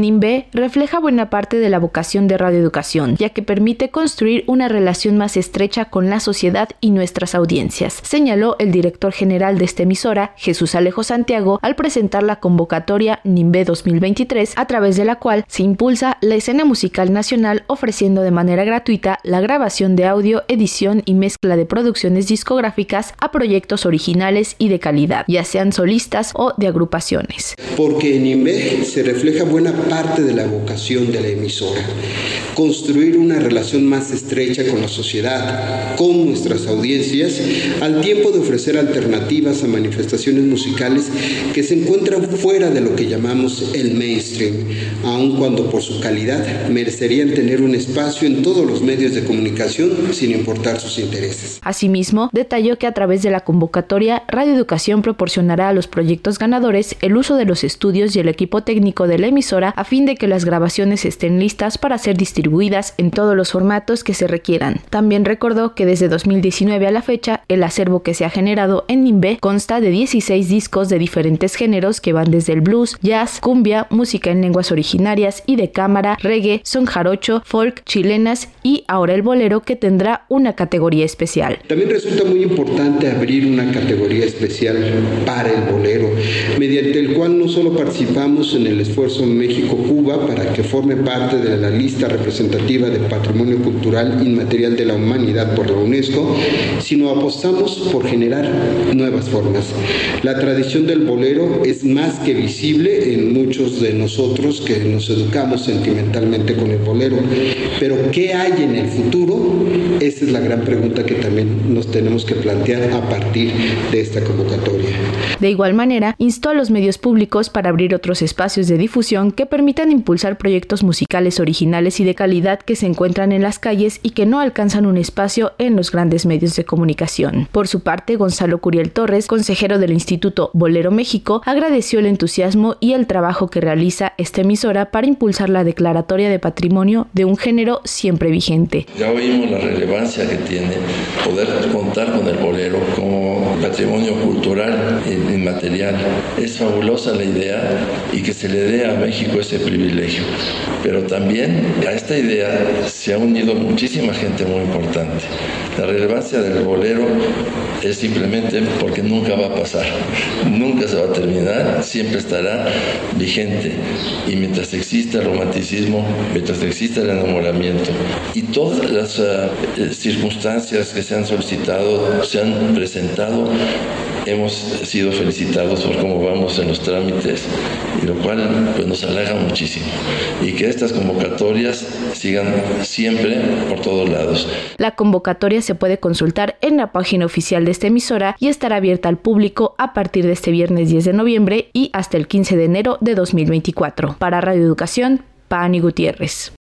NIMBE refleja buena parte de la vocación de radioeducación, ya que permite construir una relación más estrecha con la sociedad y nuestras audiencias, señaló el director general de esta emisora, Jesús Alejo Santiago, al presentar la convocatoria NIMBE 2023, a través de la cual se impulsa la escena musical nacional ofreciendo de manera gratuita la grabación de audio, edición y mezcla de producciones discográficas a proyectos originales y de calidad, ya sean solistas o de agrupaciones. Porque en INVE se refleja buena parte de la vocación de la emisora, construir una relación más estrecha con la sociedad, con nuestras audiencias, al tiempo de ofrecer alternativas a manifestaciones musicales que se encuentran fuera de lo que llamamos el mainstream, aun cuando por su calidad merecerían tener un espacio en todos los medios de comunicación sin importar sus intereses. Asimismo, detalló que a través de la convocatoria, Radio Educación proporcionará a los proyectos ganadores el uso de los estudios y el equipo técnico de la emisora a fin de que las grabaciones estén listas para ser distribuidas en todos los formatos que se requieran. También recordó que desde 2019 a la fecha, el acervo que se ha generado en NIMBE consta de 16 discos de diferentes géneros que van desde el blues, jazz, cumbia, música en lenguas originarias y de cámara, reggae, son jarocho, folk, chilenas y ahora el bolero que tendrá una categoría especial. También resulta muy importante abrir una categoría especial para el bolero, mediante el cual no solo participamos en el esfuerzo México-Cuba para que forme parte de la lista representativa del patrimonio cultural inmaterial de la humanidad por la UNESCO, sino apostamos por generar nuevas formas. La tradición del bolero es más que visible en muchos de nosotros que nos educamos sentimentalmente con el bolero, pero ¿qué hay en el futuro? Esa es la gran pregunta que también nos tenemos que plantear a partir de esta convocatoria. De igual manera, instó a los medios públicos para abrir otros espacios de difusión que permitan impulsar proyectos musicales originales y de calidad que se encuentran en las calles y que no alcanzan un espacio en los grandes medios de comunicación. Por su parte, Gonzalo Curiel Torres, consejero del Instituto Bolero México, agradeció el entusiasmo y el trabajo que realiza esta emisora para impulsar la declaratoria de patrimonio de un género siempre vigente. Ya oímos la relevancia que tiene poder contar con el bolero como patrimonio cultural inmaterial. Es fabulosa la idea y que se le dé a México ese privilegio. Pero también a esta idea se ha unido muchísima gente muy importante. La relevancia del bolero es simplemente porque nunca va a pasar, nunca se va a terminar, siempre estará vigente. Y mientras exista el romanticismo, mientras exista el enamoramiento y todas las uh, circunstancias que se han solicitado, se han presentado, hemos sido felicitados por cómo vamos en los trámites, y lo cual pues, nos halaga muchísimo. Y que estas convocatorias sigan siempre por todos lados. La convocatoria se puede consultar en la página oficial de esta emisora y estará abierta al público a partir de este viernes 10 de noviembre y hasta el 15 de enero de 2024. Para Radio Educación, Pani Gutiérrez.